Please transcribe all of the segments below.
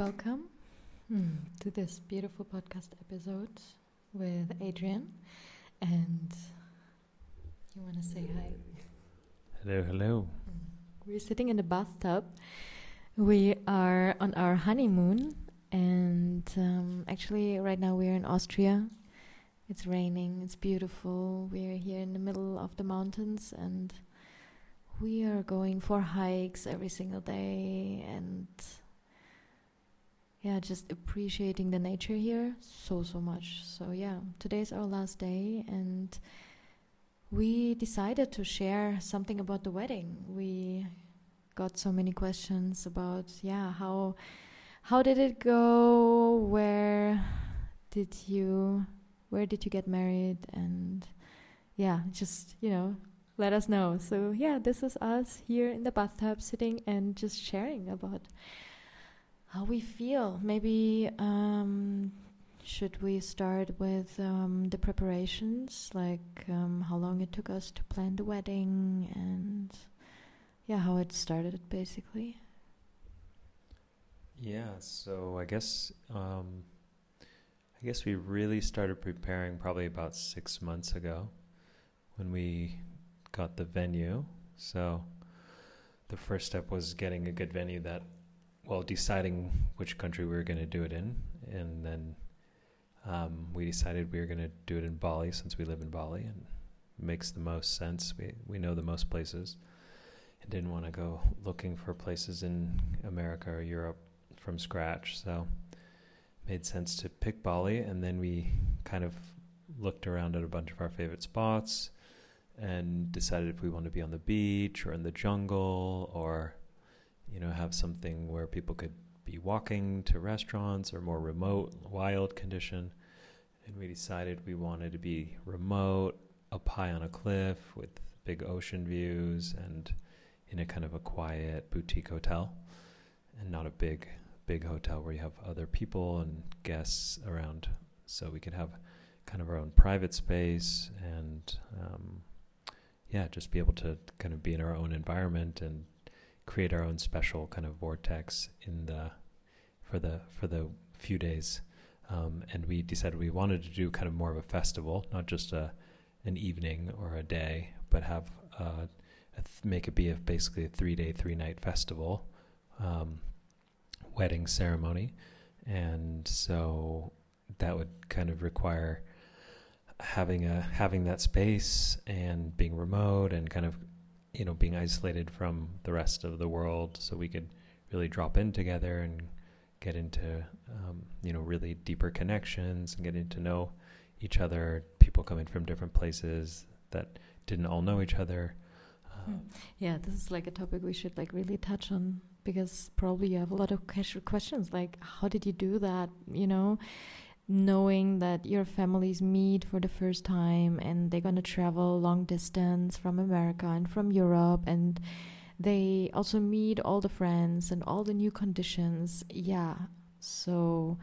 welcome mm, to this beautiful podcast episode with Adrian. And you want to say hi? Hello, hello. We're sitting in the bathtub. We are on our honeymoon, and um, actually, right now we're in Austria. It's raining, it's beautiful. We're here in the middle of the mountains, and we are going for hikes every single day and yeah, just appreciating the nature here so, so much. So, yeah, today's our last day, and we decided to share something about the wedding. We got so many questions about, yeah, how how did it go? Where did you where did you get married? And yeah, just you know, let us know. So yeah, this is us here in the bathtub, sitting and just sharing about how we feel. Maybe um, should we start with um, the preparations, like um, how long it took us to plan the wedding and yeah, how it started basically. Yeah, so I guess um, I guess we really started preparing probably about six months ago when we got the venue. So the first step was getting a good venue that well, deciding which country we were going to do it in, and then um, we decided we were going to do it in Bali since we live in Bali and makes the most sense. We we know the most places, and didn't want to go looking for places in America or Europe from scratch. So made sense to pick Bali, and then we kind of looked around at a bunch of our favorite spots and decided if we want to be on the beach or in the jungle or you know, have something where people could be walking to restaurants or more remote, wild condition. And we decided we wanted to be remote, up high on a cliff with big ocean views and in a kind of a quiet boutique hotel and not a big big hotel where you have other people and guests around so we could have kind of our own private space and um, yeah just be able to kind of be in our own environment and create our own special kind of vortex in the for the for the few days. Um, and we decided we wanted to do kind of more of a festival, not just a an evening or a day, but have uh, th- make it be a, basically a three day, three night festival, um, wedding ceremony, and so that would kind of require having a having that space and being remote and kind of you know, being isolated from the rest of the world, so we could really drop in together and get into, um, you know, really deeper connections and getting to know each other. People coming from different places that didn't all know each other. Hmm. Um, yeah, this is like a topic we should like really touch on because probably you have a lot of questions like how did you do that you know knowing that your families meet for the first time and they're going to travel long distance from America and from Europe and they also meet all the friends and all the new conditions. Yeah. So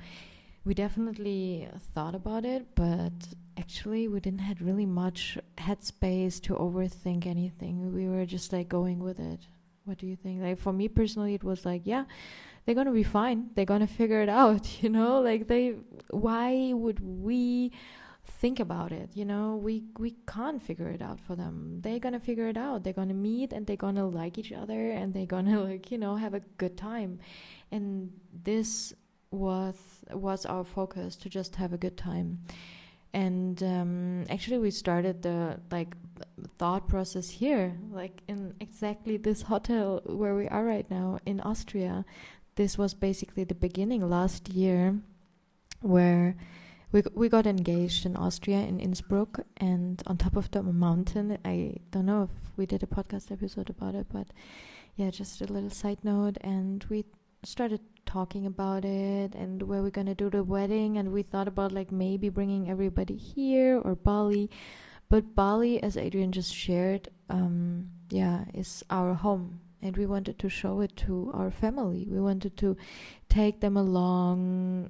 we definitely thought about it, but actually we didn't have really much headspace to overthink anything. We were just like going with it. What do you think? Like for me personally it was like, yeah, they're gonna be fine. They're gonna figure it out you know? Like they why would we think about it you know? We we can't figure it out for them. They're gonna figure it out. They're gonna meet and they're gonna like each other and they're gonna like you know have a good time. And this was was our focus to just have a good time. And um, actually we started the like thought process here like in exactly this hotel where we are right now in austria this was basically the beginning last year where we we got engaged in Austria in Innsbruck and on top of the mountain. I don't know if we did a podcast episode about it but yeah just a little side note. And we started talking about it and where we're going to do the wedding. And we thought about like maybe bringing everybody here or Bali. But Bali as Adrian just shared um yeah is our home and we wanted to show it to our family we wanted to take them along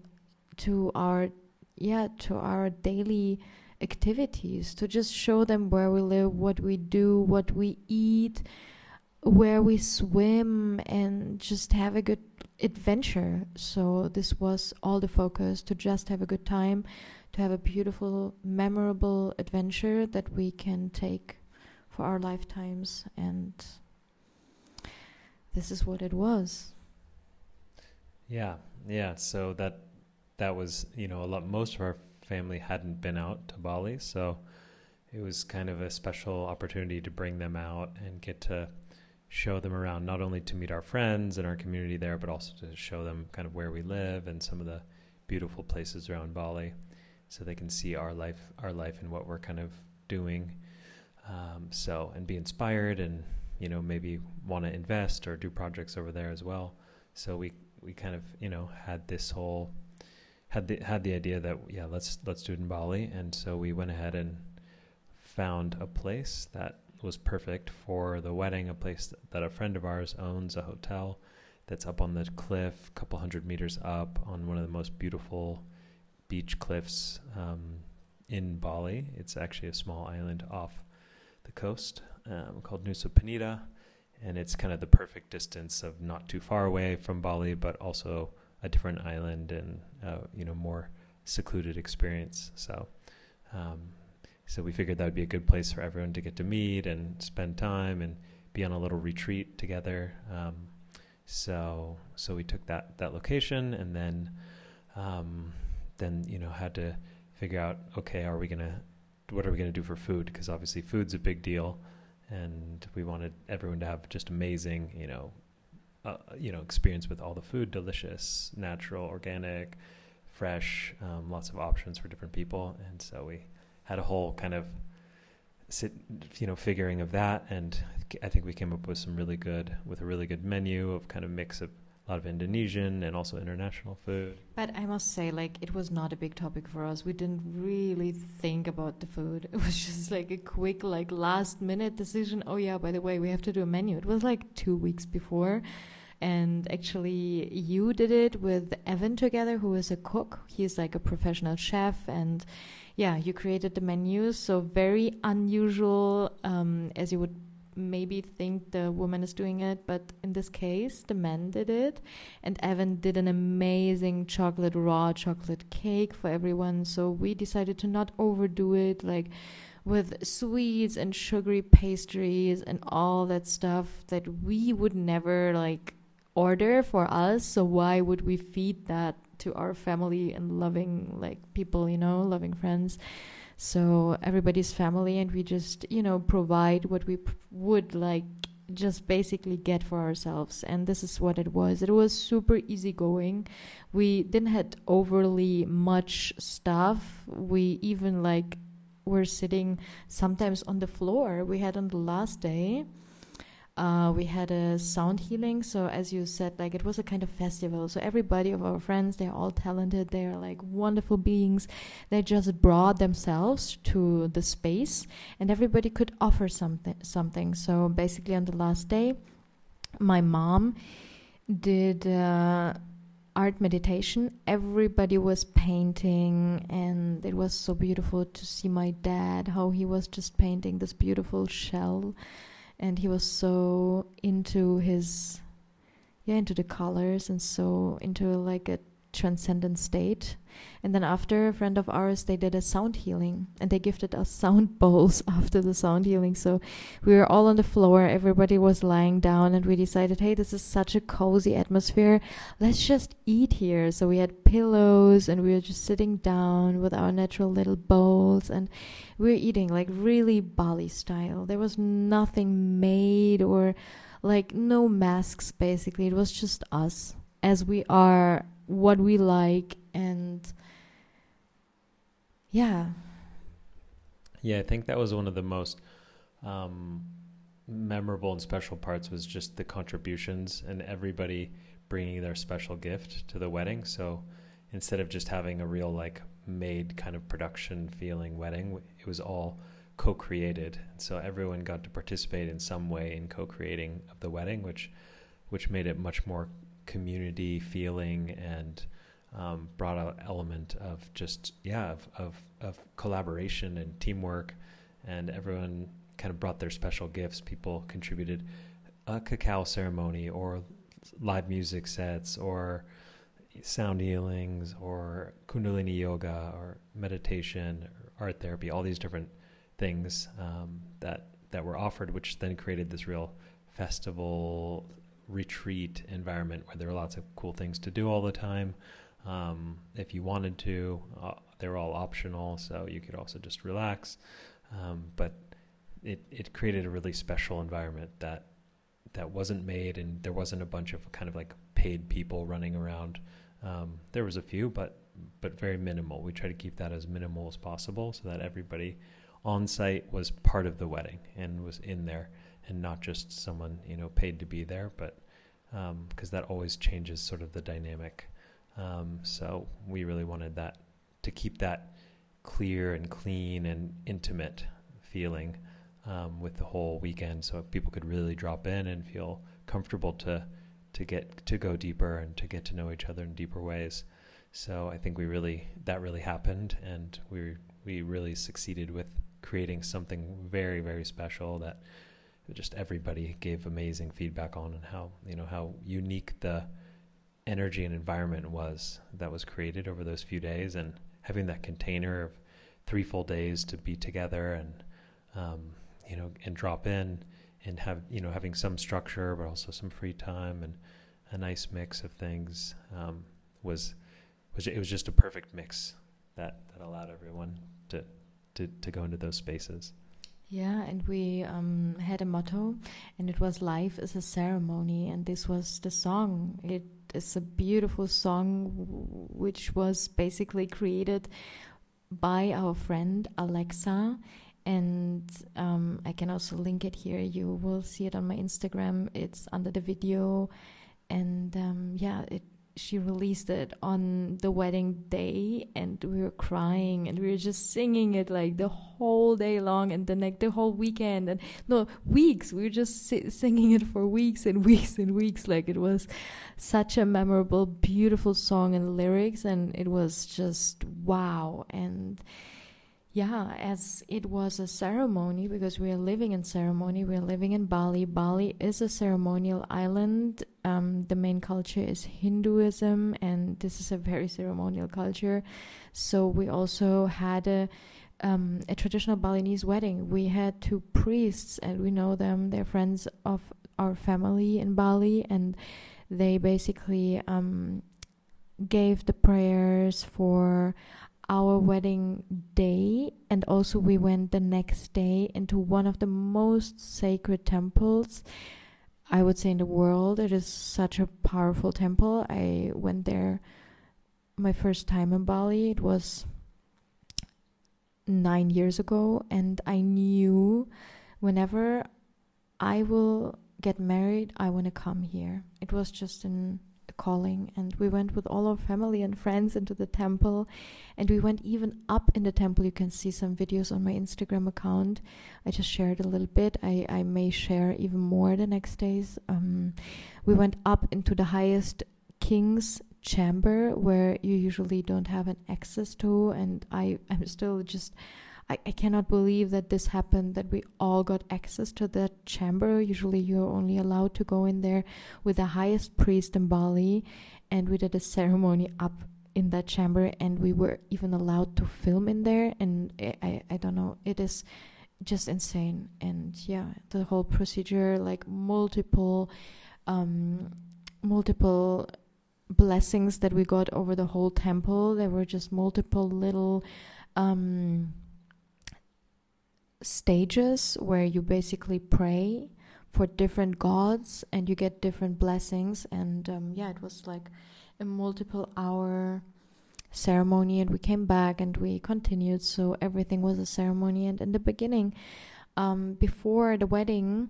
to our yeah to our daily activities to just show them where we live what we do what we eat where we swim and just have a good adventure. So this was all the focus to just have a good time, to have a beautiful, memorable adventure that we can take for our lifetimes. And this is what it was. Yeah, yeah. So that that was you know a lot. Most of our family hadn't been out to Bali, so it was kind of a special opportunity to bring them out and get to show them around, not only to meet our friends and our community there, but also to show them kind of where we live and some of the beautiful places around Bali, so they can see our life, our life, and what we're kind of doing. Um, so and be inspired and you know maybe want to invest or do projects over there as well. So we we kind of you know had this whole had the had the idea that yeah let's let's do it in Bali, and so we went ahead and found a place that was perfect for the wedding, a place that a friend of ours owns, a hotel that's up on the cliff, a couple hundred meters up on one of the most beautiful beach cliffs um, in Bali. It's actually a small island off the coast um, called Nusa Penida, and it's kind of the perfect distance of not too far away from Bali, but also a different island and uh, you know more secluded experience. So um, so we figured that would be a good place for everyone to get to meet and spend time and be on a little retreat together. Um, so so we took that that location and then um, then you know had to figure out okay are we gonna what are we gonna do for food because obviously food's a big deal and we wanted everyone to have just amazing you know uh, you know experience with all the food delicious natural organic fresh um, lots of options for different people. And so we had a whole kind of sit, you know, figuring of that, and I think we came up with some really good, with a really good menu of kind of mix of a lot of Indonesian and also international food. But I must say, like, it was not a big topic for us. We didn't really think about the food. It was just like a quick, like, last minute decision. Oh, yeah, by the way, we have to do a menu. It was like two weeks before. And actually, you did it with Evan together, who is a cook. He's like a professional chef and yeah, you created the menus. So very unusual, um, as you would maybe think the woman is doing it, but in this case, the man did it. And Evan did an amazing chocolate, raw chocolate cake for everyone. So we decided to not overdo it, like with sweets and sugary pastries and all that stuff that we would never like order for us. So why would we feed that to our family and loving like people, you know, loving friends. So everybody's family, and we just you know provide what we p- would like just basically get for ourselves. And this is what it was. It was super easygoing. We didn't had overly much stuff. We even like were sitting sometimes on the floor. We had on the last day uh, we had a sound healing. So as you said, like it was a kind of festival. So everybody of our friends, they're all talented. They are like wonderful beings. They just brought themselves to the space, and everybody could offer something. Something. So basically, on the last day, my mom did. Uh, art meditation. Everybody was painting, and it was so beautiful to see my dad how he was just painting this beautiful shell and he was so into his yeah into the colors and so into like a transcendent state. And then after a friend of ours they did a sound healing and they gifted us sound bowls after the sound healing. So we were all on the floor. Everybody was lying down and we decided hey this is such a cozy atmosphere. Let's just eat here. So we had pillows and we were just sitting down with our natural little bowls and we were eating like really bali style. There was nothing made or like no masks basically. It was just us as we are what we like and yeah. Yeah i think that was one of the most um, memorable and special parts was just the contributions and everybody bringing their special gift to the wedding. So instead of just having a real like made kind of production feeling wedding it was all co-created. So everyone got to participate in some way in co-creating of the wedding which which made it much more community feeling and um, brought an element of just yeah of, of, of collaboration and teamwork. And everyone kind of brought their special gifts. People contributed a cacao ceremony or live music sets or sound healings or kundalini yoga or meditation or art therapy, all these different things um, that that were offered, which then created this real festival retreat environment where there were lots of cool things to do all the time. Um, if you wanted to, uh, they were all optional, so you could also just relax. Um, but it it created a really special environment that that wasn't made, and there wasn't a bunch of kind of like paid people running around. Um, there was a few, but but very minimal. We try to keep that as minimal as possible, so that everybody on site was part of the wedding and was in there, and not just someone you know paid to be there, but because um, that always changes sort of the dynamic. Um, so we really wanted that to keep that clear and clean and intimate feeling um, with the whole weekend, so people could really drop in and feel comfortable to to get to go deeper and to get to know each other in deeper ways. So I think we really that really happened, and we we really succeeded with creating something very very special that just everybody gave amazing feedback on, and how you know how unique the energy and environment was that was created over those few days, and having that container of three full days to be together and um, you know, and drop in and have, you know, having some structure, but also some free time and a nice mix of things um, was, was, it was just a perfect mix that, that allowed everyone to, to, to go into those spaces. Yeah, and we um, had a motto, and it was "Life is a ceremony," and this was the song. It is a beautiful song, which was basically created by our friend Alexa, and um, I can also link it here. You will see it on my Instagram. It's under the video, and um, yeah, it, she released it on the wedding day, and we were crying, and we were just singing it like the whole day long, and then like the whole weekend, and no weeks. We were just si- singing it for weeks and weeks and weeks. Like it was such a memorable, beautiful song and lyrics, and it was just wow and yeah, as it was a ceremony, because we are living in ceremony, we are living in Bali. Bali is a ceremonial island. Um, the main culture is Hinduism, and this is a very ceremonial culture. So we also had a um, a traditional Balinese wedding. We had two priests, and we know them. They're friends of our family in Bali, and they basically um, gave the prayers for our wedding day and also we went the next day into one of the most sacred temples i would say in the world. It is such a powerful temple. I went there my first time in bali. It was 9 years ago and i knew whenever i will get married i want to come here. It was just an calling and we went with all our family and friends into the temple and we went even up in the temple. You can see some videos on my instagram account. I just shared a little bit. I, I may share even more the next days. Um, we went up into the highest king's chamber where you usually don't have an access to and i i'm still just I, I cannot believe that this happened, that we all got access to that chamber. Usually you're only allowed to go in there with the highest priest in Bali, and we did a ceremony up in that chamber, and we were even allowed to film in there. And I, I, I don't know, it is just insane. And yeah, the whole procedure, like multiple, um, multiple blessings that we got over the whole temple. There were just multiple little um, stages where you basically pray for different gods and you get different blessings. And um, yeah it was like a multiple hour ceremony and we came back and we continued. So everything was a ceremony. And in the beginning um, before the wedding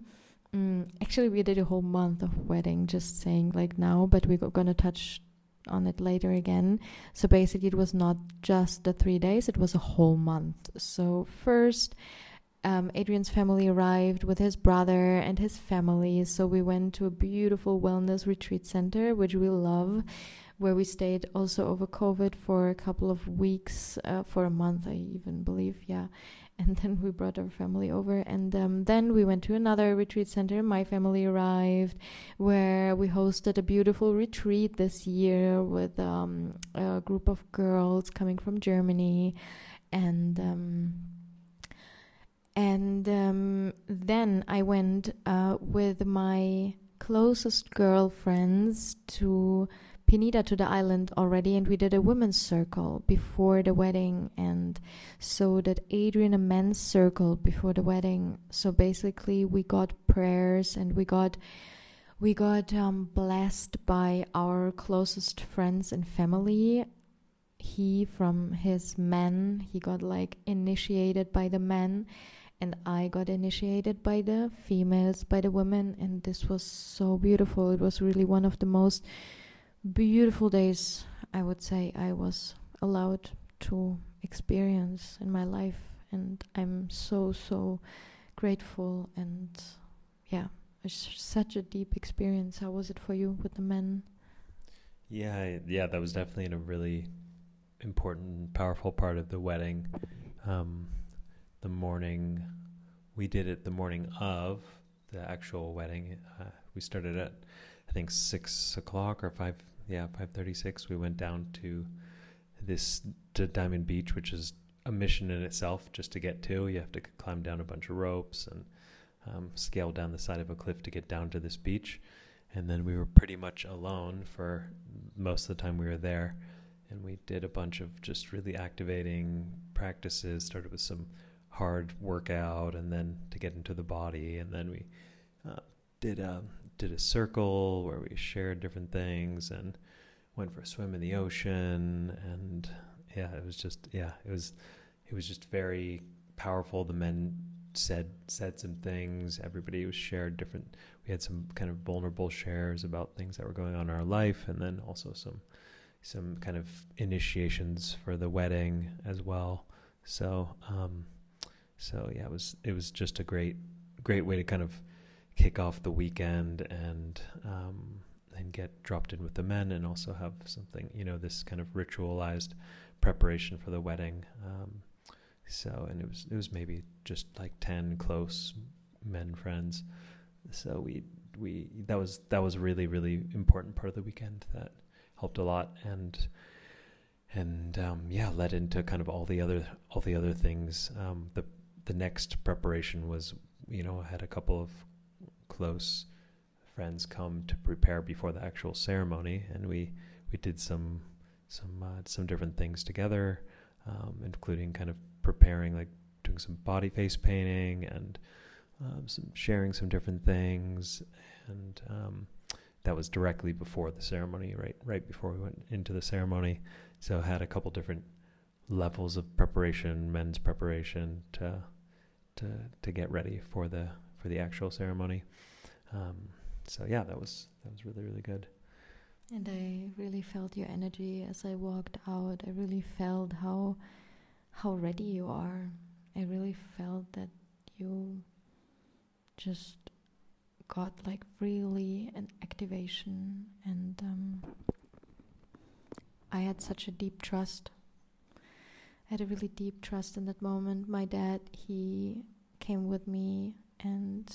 um, actually we did a whole month of wedding just saying like now but we're gonna touch on it later again. So basically it was not just the three days it was a whole month. So first um, Adrian's family arrived with his brother and his family. So we went to a beautiful wellness retreat center, which we love, where we stayed also over COVID for a couple of weeks, uh, for a month, I even believe, yeah. and then we brought our family over and um, then we went to another retreat center my family arrived where we hosted a beautiful retreat this year with um, a group of girls coming from germany and um, and um, then i went uh, with my closest girlfriends to Penida to the island already, and we did a women's circle before the wedding, and so did Adrian a men's circle before the wedding. So basically, we got prayers and we got we got um, blessed by our closest friends and family. He from his men, he got like initiated by the men, and I got initiated by the females, by the women, and this was so beautiful. It was really one of the most beautiful days I would say I was allowed to experience in my life and I'm so so grateful and yeah it's such a deep experience. How was it for you with the men? Yeah yeah that was definitely a really important powerful part of the wedding. Um, the morning we did it the morning of the actual wedding uh, we started at I think six o'clock or five yeah, 536, we went down to this to Diamond Beach, which is a mission in itself just to get to. You have to climb down a bunch of ropes and um, scale down the side of a cliff to get down to this beach. And then we were pretty much alone for most of the time we were there. And we did a bunch of just really activating practices, started with some hard workout and then to get into the body. And then we uh, did a did a circle where we shared different things and went for a swim in the ocean. And yeah it was just yeah it was it was just very powerful. The men said said some things. Everybody was shared different we had some kind of vulnerable shares about things that were going on in our life and then also some some kind of initiations for the wedding as well. So um so yeah it was it was just a great great way to kind of kick off the weekend and um, and get dropped in with the men and also have something you know this kind of ritualized preparation for the wedding. Um, so and it was it was maybe just like 10 close men friends. So we we that was that was really really important part of the weekend that helped a lot and and um, yeah led into kind of all the other all the other things. Um, the the next preparation was you know I had a couple of close friends come to prepare before the actual ceremony, and we we did some some uh, some different things together, um, including kind of preparing like doing some body face painting and um, some sharing some different things, and um, that was directly before the ceremony, right right before we went into the ceremony. So I had a couple different levels of preparation, men's preparation to to to get ready for the for the actual ceremony. Um, so yeah, that was that was really really good. And I really felt your energy as I walked out. I really felt how how ready you are. I really felt that you just got like really an activation and um, I had such a deep trust. I had a really deep trust in that moment. My dad, he came with me and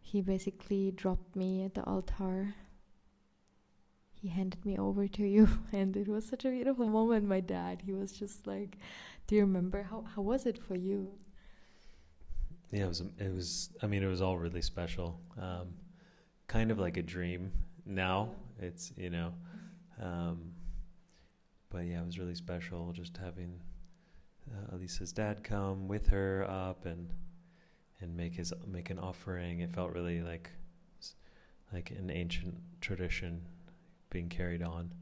he basically dropped me at the altar. He handed me over to you, and it was such a beautiful moment. My dad, he was just like, "Do you remember how how was it for you?" Yeah, it was. It was. I mean, it was all really special. Um, kind of like a dream. Now it's you know, um, but yeah, it was really special just having uh, Alica's dad come with her up and and make his make an offering. It felt really like like an ancient tradition being carried on.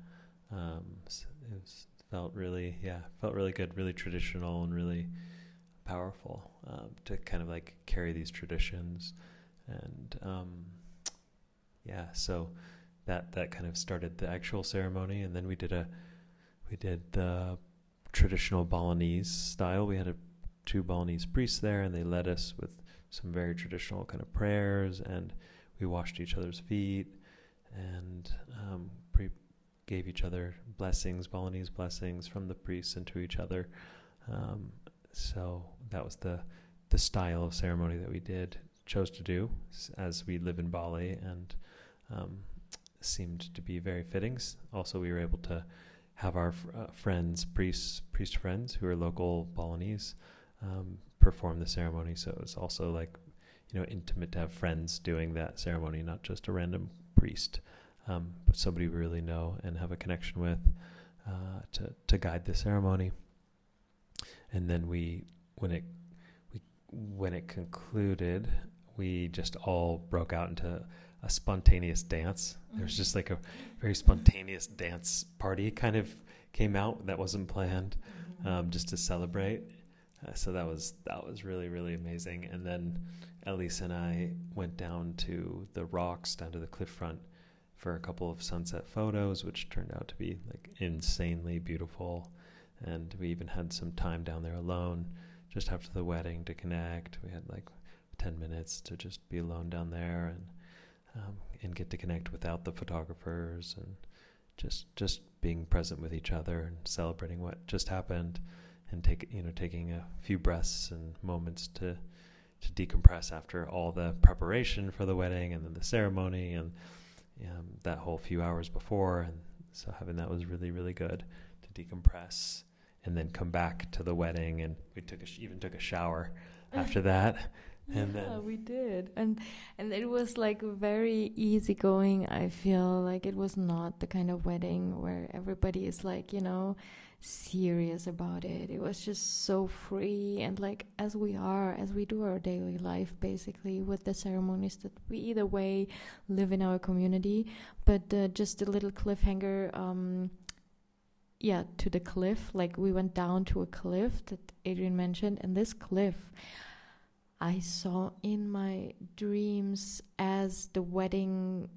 Um, so it was, felt really yeah felt really good, really traditional and really powerful um, to kind of like carry these traditions and um, yeah so that that kind of started the actual ceremony and then we did a we did the traditional Balinese style. We had a two Balinese priests there, and they led us with some very traditional kind of prayers, and we washed each other's feet and um, pre- gave each other blessings, Balinese blessings from the priests into each other. Um, so that was the the style of ceremony that we did chose to do as we live in Bali and um, seemed to be very fittings. Also, we were able to have our uh, friends, priests, priest friends who are local Balinese, um, perform the ceremony. So it was also like, you know, intimate to have friends doing that ceremony, not just a random priest, um, but somebody we really know and have a connection with uh, to to guide the ceremony. And then we, when it we when it concluded, we just all broke out into a spontaneous dance. There was just like a very spontaneous dance party kind of came out that wasn't planned, um, just to celebrate. Uh, so that was that was really really amazing. And then Alica and I went down to the rocks, down to the cliff front, for a couple of sunset photos, which turned out to be like insanely beautiful. And we even had some time down there alone, just after the wedding to connect. We had like 10 minutes to just be alone down there and um, and get to connect without the photographers and just just being present with each other and celebrating what just happened and take you know taking a few breaths and moments to to decompress after all the preparation for the wedding and then the ceremony and um, that whole few hours before. And so having that was really really good to decompress and then come back to the wedding. And we took a sh- even took a shower after that and yeah, then we did, and and it was like very easygoing. I feel like it was not the kind of wedding where everybody is like you know serious about it. It was just so free and like as we are, as we do our daily life, basically with the ceremonies that we either way live in our community. But uh, just a little cliffhanger. Um, yeah, to the cliff. Like we went down to a cliff that Adrian mentioned, and this cliff I saw in my dreams as the wedding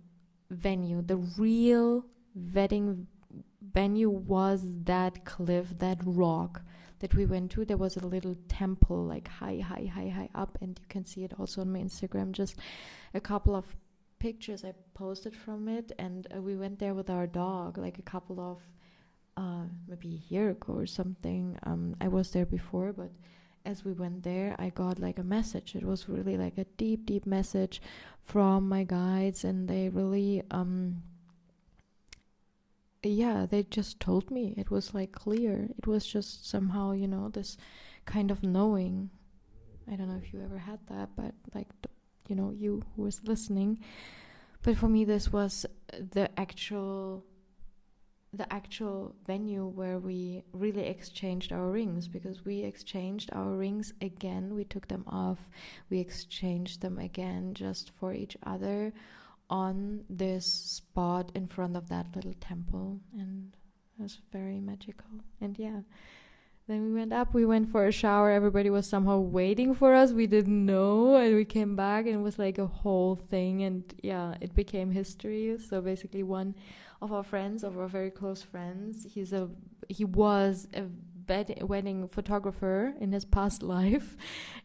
venue. The real wedding venue was that cliff, that rock that we went to. There was a little temple, like high, high, high, high up, and you can see it also on my Instagram. Just a couple of pictures I posted from it, and uh, we went there with our dog, like a couple of uh, maybe a year ago or something. Um, I was there before, but as we went there, I got like a message. It was really like a deep, deep message from my guides, and they really, um, yeah, they just told me. It was like clear. It was just somehow, you know, this kind of knowing. I don't know if you ever had that, but like, you know, you who was listening. But for me, this was the actual the actual venue where we really exchanged our rings because we exchanged our rings again. We took them off, we exchanged them again just for each other on this spot in front of that little temple, and it was very magical. And yeah. Then we went up, we went for a shower. Everybody was somehow waiting for us. We didn't know. And we came back and it was like a whole thing. And yeah, it became history. So basically, one of our friends, of our very close friends. He's a he was a wedding photographer in his past life,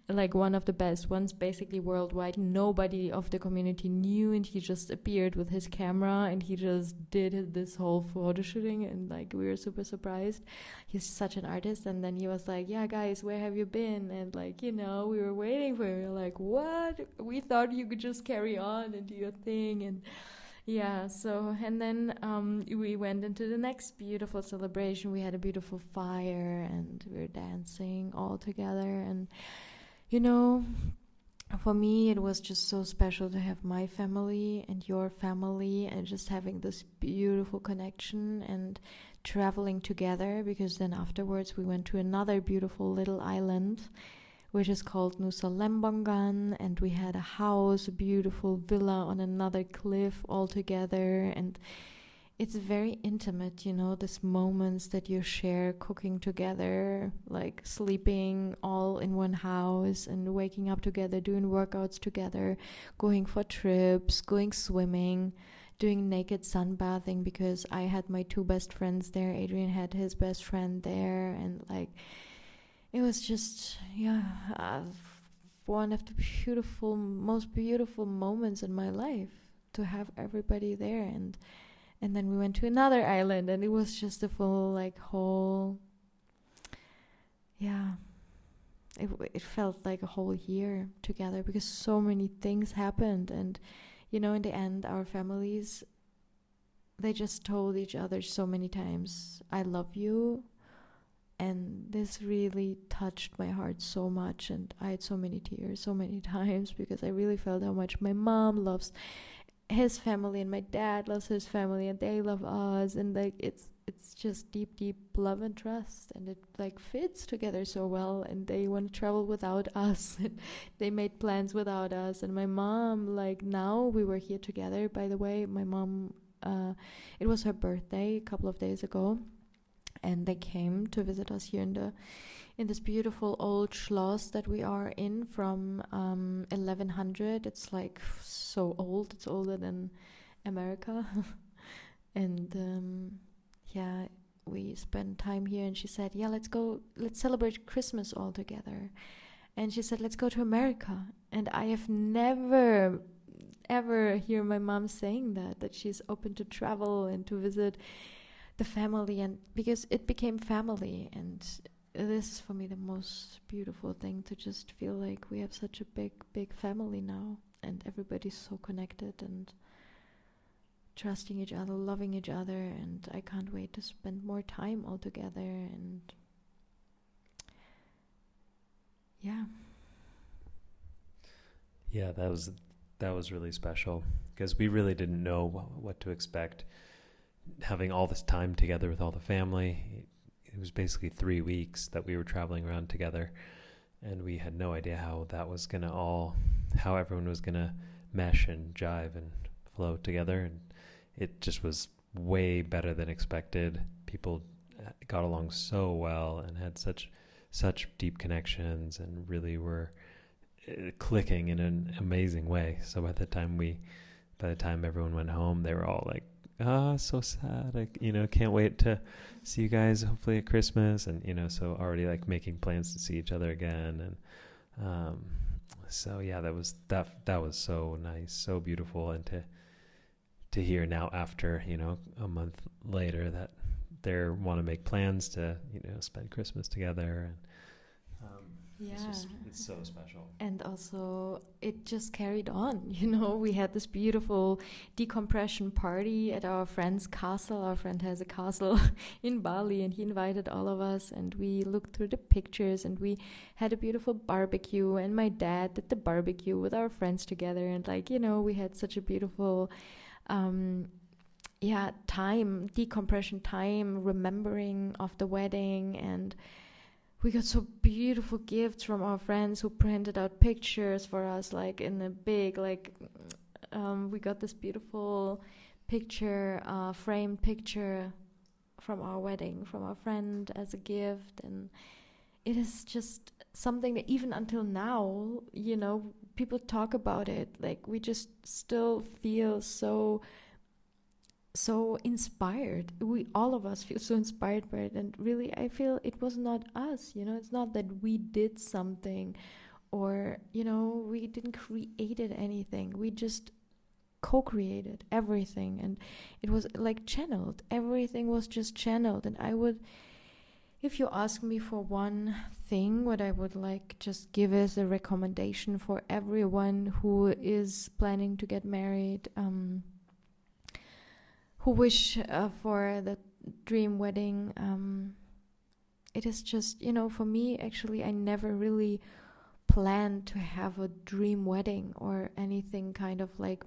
like one of the best ones, basically worldwide. Nobody of the community knew, and he just appeared with his camera and he just did this whole photo shooting, and like we were super surprised. He's such an artist, and then he was like, "Yeah, guys, where have you been?" And like you know, we were waiting for him. We like, "What? We thought you could just carry on and do your thing," and yeah so and then um, we went into the next beautiful celebration. We had a beautiful fire and we were dancing all together. And you know for me it was just so special to have my family and your family and just having this beautiful connection and traveling together because then afterwards we went to another beautiful little island which is called Nusa Lembongan, and we had a house, a beautiful villa on another cliff all together, and it's very intimate, you know, these moments that you share cooking together, like sleeping all in one house and waking up together, doing workouts together, going for trips, going swimming, doing naked sunbathing because I had my two best friends there. Adrian had his best friend there, and like it was just yeah uh, one of the beautiful most beautiful moments in my life to have everybody there and and then we went to another island and it was just a full like whole yeah. It, it felt like a whole year together because so many things happened and you know in the end our families they just told each other so many times i love you and this really touched my heart so much and i had so many tears so many times because i really felt how much my mom loves his family and my dad loves his family and they love us. And like it's it's just deep deep love and trust and it like fits together so well and they want to travel without us and they made plans without us. And my mom like now we were here together by the way my mom uh, it was her birthday a couple of days ago and they came to visit us here in the in this beautiful old schloss that we are in from um, 1100 it's like so old. It's older than america. And um, yeah we spent time here and she said yeah let's go let's celebrate christmas all together. And she said let's go to america. And i have never ever hear my mom saying that that she's open to travel and to visit the family and because it became family and this is for me the most beautiful thing to just feel like we have such a big big family now and everybody's so connected and trusting each other loving each other and i can't wait to spend more time all together and yeah. Yeah that was that was really special because we really didn't know what, what to expect having all this time together with all the family. It was basically three weeks that we were traveling around together, and we had no idea how that was gonna all, how everyone was gonna mesh and jive and flow together, and it just was way better than expected. People uh, got along so well and had such such deep connections and really were uh, clicking in an amazing way. So by the time we, by the time everyone went home, they were all like oh, so sad. I, you know, can't wait to see you guys hopefully at Christmas. And, you know, so already like making plans to see each other again. And, um, so yeah, that was, that, that was so nice, so beautiful. And to, to hear now after, you know, a month later that they want to make plans to, you know, spend Christmas together. And, yeah it's, just, it's so special. And also it just carried on you know? We had this beautiful decompression party at our friend's castle. Our friend has a castle in bali and he invited all of us and we looked through the pictures and we had a beautiful barbecue. And my dad did the barbecue with our friends together and like you know we had such a beautiful um, yeah time decompression time remembering of the wedding and we got so beautiful gifts from our friends who printed out pictures for us like in a big like um, we got this beautiful picture uh, framed picture from our wedding from our friend as a gift. And it is just something that even until now you know people talk about it. Like we just still feel so so inspired. We all of us feel so inspired by it. And really i feel it was not us you know? It's not that we did something or you know we didn't created anything. We just co-created everything. And it was like channeled. Everything was just channeled. And i would if you ask me for one thing what i would like just give as a recommendation for everyone who is planning to get married um, who wish uh, for the dream wedding. Um, it is just, you know, for me, actually, I never really planned to have a dream wedding or anything kind of like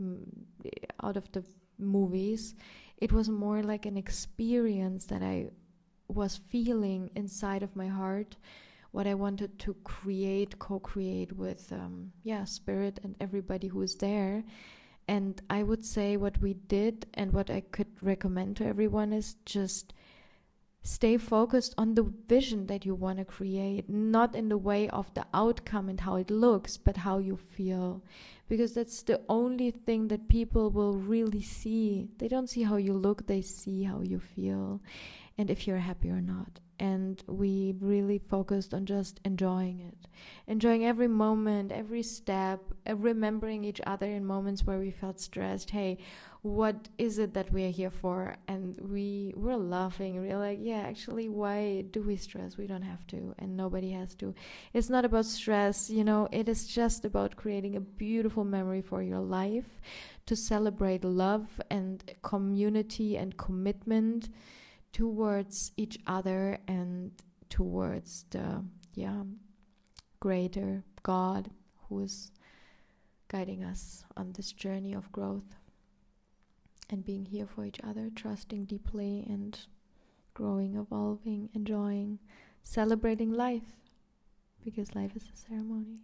out of the movies. It was more like an experience that I was feeling inside of my heart what I wanted to create, co-create with, um, yeah, spirit and everybody who is there. And I would say what we did and what I could recommend to everyone is just stay focused on the vision that you want to create, not in the way of the outcome and how it looks, but how you feel. Because that's the only thing that people will really see. They don't see how you look, they see how you feel and if you're happy or not. And we really focused on just enjoying it. Enjoying every moment every step uh, remembering each other in moments where we felt stressed. Hey what is it that we are here for? And we were laughing. We are like yeah actually why do we stress? We don't have to and nobody has to. It's not about stress you know it is just about creating a beautiful memory for your life to celebrate love and community and commitment towards each other and towards the yeah greater god who is guiding us on this journey of growth and being here for each other, trusting deeply and growing, evolving, enjoying, celebrating life because life is a ceremony.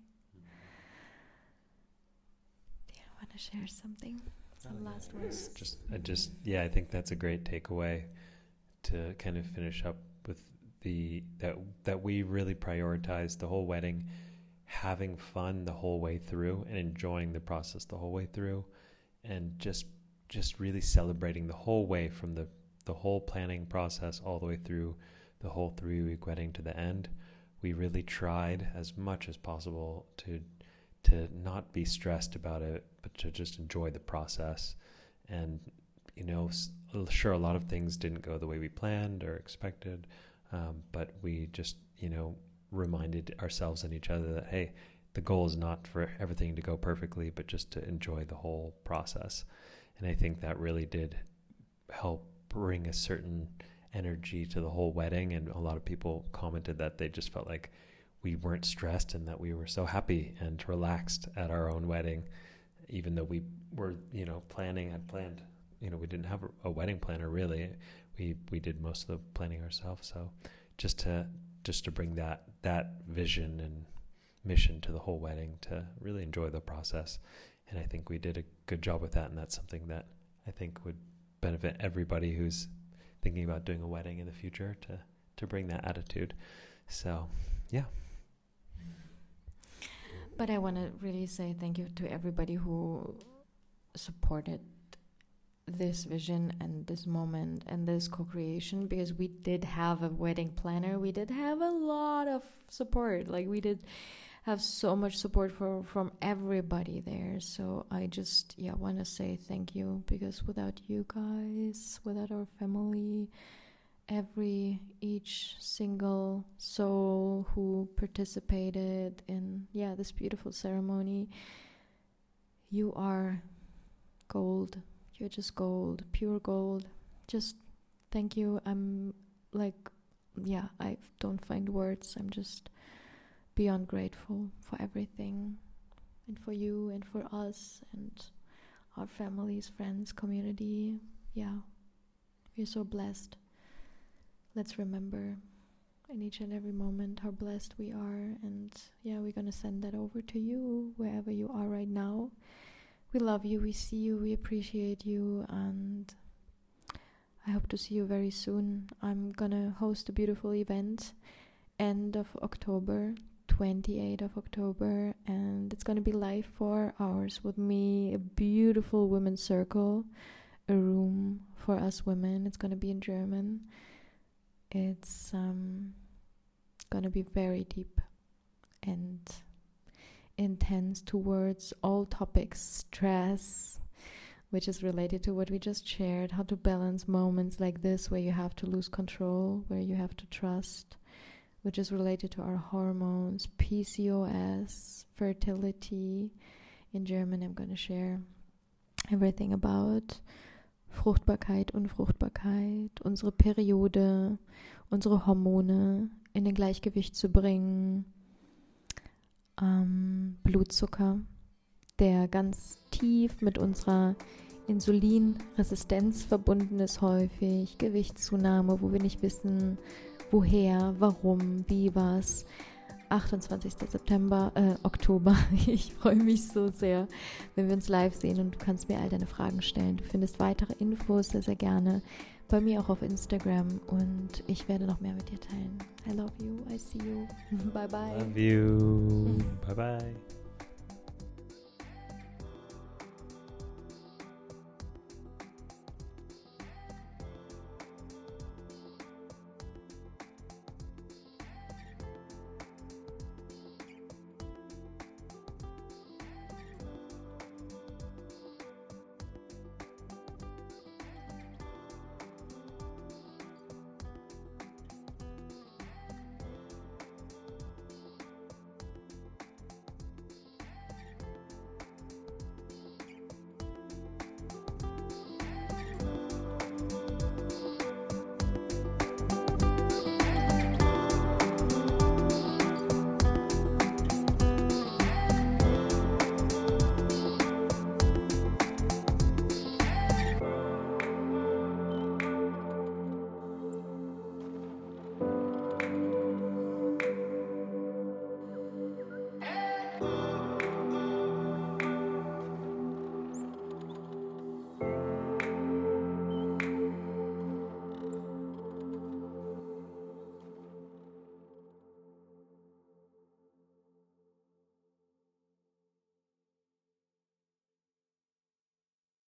Do you want to share something? Some oh, last words? Just, I just, yeah, I think that's a great takeaway to kind of finish up with the that that we really prioritize the whole wedding, having fun the whole way through and enjoying the process the whole way through, and just just really celebrating the whole way from the the whole planning process all the way through the whole three week wedding to the end. We really tried as much as possible to to not be stressed about it, but to just enjoy the process. And you know, sure, a lot of things didn't go the way we planned or expected, um, but we just you know reminded ourselves and each other that hey, the goal is not for everything to go perfectly, but just to enjoy the whole process. And I think that really did help bring a certain energy to the whole wedding. And a lot of people commented that they just felt like we weren't stressed and that we were so happy and relaxed at our own wedding, even though we were, you know, planning, had planned, you know, we didn't have a, wedding planner really. We, we did most of the planning ourselves. So just to, just to bring that, that vision and mission to the whole wedding to really enjoy the process and I think we did a good job with that, and that's something that I think would benefit everybody who's thinking about doing a wedding in the future to to bring that attitude. So, yeah. But I want to really say thank you to everybody who supported this vision and this moment and this co-creation because we did have a wedding planner we did have a lot of support like we did have so much support for from everybody there. So I just yeah want to say thank you because without you guys, without our family, every each single soul who participated in yeah this beautiful ceremony, you are gold. You're just gold, pure gold. Just thank you. I'm like yeah, I don't find words. I'm just beyond grateful for everything and for you and for us and our families, friends, community. Yeah, we're so blessed. Let's remember in each and every moment how blessed we are. And yeah, we're going to send that over to you wherever you are right now. We love you, we see you, we appreciate you, and I hope to see you very soon. I'm gonna host a beautiful event end of October 28th of October, and it's to be live four hours with me, a beautiful women's circle, a room for us women. It's to be in German. It's um, to be very deep and intense towards all topics stress, which is related to what we just shared, how to balance moments like this where you have to lose control, where you have to trust which is related to our hormones, PCOS, fertility. In German, I'm going to share everything about Fruchtbarkeit, Unfruchtbarkeit, unsere Periode, unsere Hormone in den Gleichgewicht zu bringen, ähm, Blutzucker, der ganz tief mit unserer Insulinresistenz verbunden ist häufig, Gewichtszunahme, wo wir nicht wissen, woher, warum, wie, was. 28. September, äh, Oktober. Ich freue mich so sehr, wenn wir uns live sehen und du kannst mir all deine Fragen stellen. Du findest weitere Infos sehr, sehr gerne bei mir auch auf Instagram und ich werde noch mehr mit dir teilen. I love you. I see you. Bye bye. Love you. bye bye.